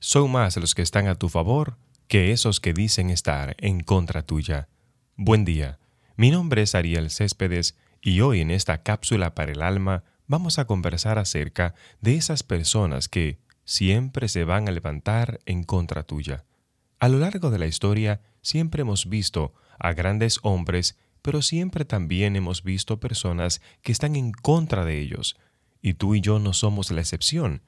son más los que están a tu favor que esos que dicen estar en contra tuya. Buen día. Mi nombre es Ariel Céspedes y hoy en esta cápsula para el alma vamos a conversar acerca de esas personas que siempre se van a levantar en contra tuya. A lo largo de la historia siempre hemos visto a grandes hombres, pero siempre también hemos visto personas que están en contra de ellos, y tú y yo no somos la excepción.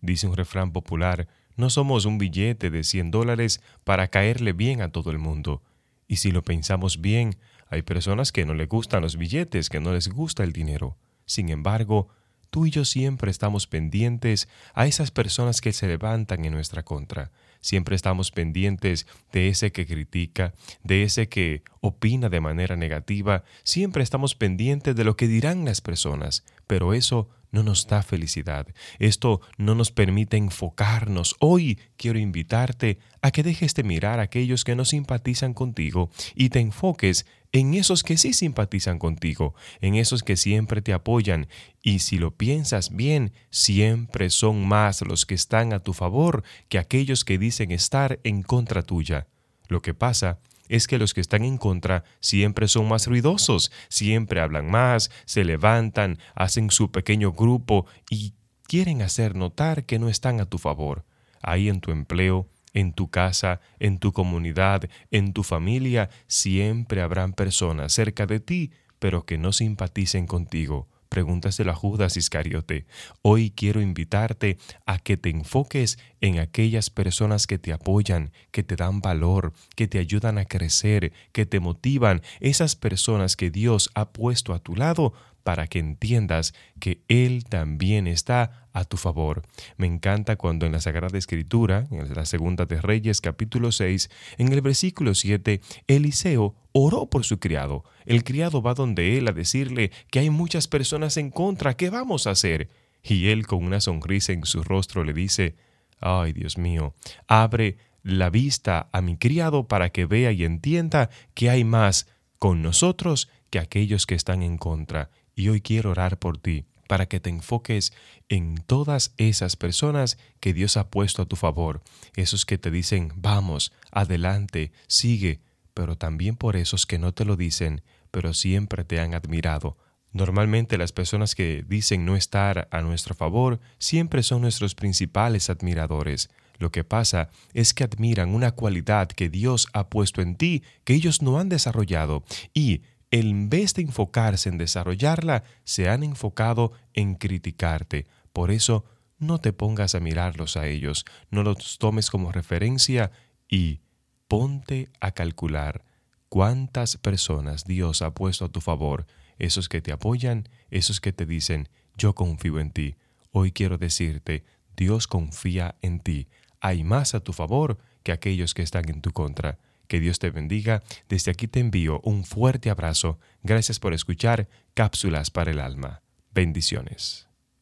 Dice un refrán popular, no somos un billete de 100 dólares para caerle bien a todo el mundo. Y si lo pensamos bien, hay personas que no les gustan los billetes, que no les gusta el dinero. Sin embargo, tú y yo siempre estamos pendientes a esas personas que se levantan en nuestra contra. Siempre estamos pendientes de ese que critica, de ese que opina de manera negativa. Siempre estamos pendientes de lo que dirán las personas. Pero eso no nos da felicidad. Esto no nos permite enfocarnos. Hoy quiero invitarte a que dejes de mirar a aquellos que no simpatizan contigo y te enfoques en esos que sí simpatizan contigo, en esos que siempre te apoyan. Y si lo piensas bien, siempre son más los que están a tu favor que aquellos que dicen estar en contra tuya. Lo que pasa es que los que están en contra siempre son más ruidosos, siempre hablan más, se levantan, hacen su pequeño grupo y quieren hacer notar que no están a tu favor. Ahí en tu empleo, en tu casa, en tu comunidad, en tu familia, siempre habrán personas cerca de ti, pero que no simpaticen contigo Pregúntaselo a Judas Iscariote. Hoy quiero invitarte a que te enfoques en aquellas personas que te apoyan, que te dan valor, que te ayudan a crecer, que te motivan, esas personas que Dios ha puesto a tu lado para que entiendas que Él también está a tu favor. Me encanta cuando en la Sagrada Escritura, en la Segunda de Reyes capítulo 6, en el versículo 7, Eliseo oró por su criado. El criado va donde él a decirle que hay muchas personas en contra, ¿qué vamos a hacer? Y él con una sonrisa en su rostro le dice, ay Dios mío, abre la vista a mi criado para que vea y entienda que hay más con nosotros que aquellos que están en contra. Y hoy quiero orar por ti para que te enfoques en todas esas personas que Dios ha puesto a tu favor, esos que te dicen, vamos, adelante, sigue, pero también por esos que no te lo dicen, pero siempre te han admirado. Normalmente las personas que dicen no estar a nuestro favor siempre son nuestros principales admiradores. Lo que pasa es que admiran una cualidad que Dios ha puesto en ti que ellos no han desarrollado y en vez de enfocarse en desarrollarla, se han enfocado en criticarte. Por eso, no te pongas a mirarlos a ellos, no los tomes como referencia y ponte a calcular cuántas personas Dios ha puesto a tu favor, esos que te apoyan, esos que te dicen, yo confío en ti. Hoy quiero decirte, Dios confía en ti. Hay más a tu favor que aquellos que están en tu contra. Que Dios te bendiga. Desde aquí te envío un fuerte abrazo. Gracias por escuchar Cápsulas para el Alma. Bendiciones.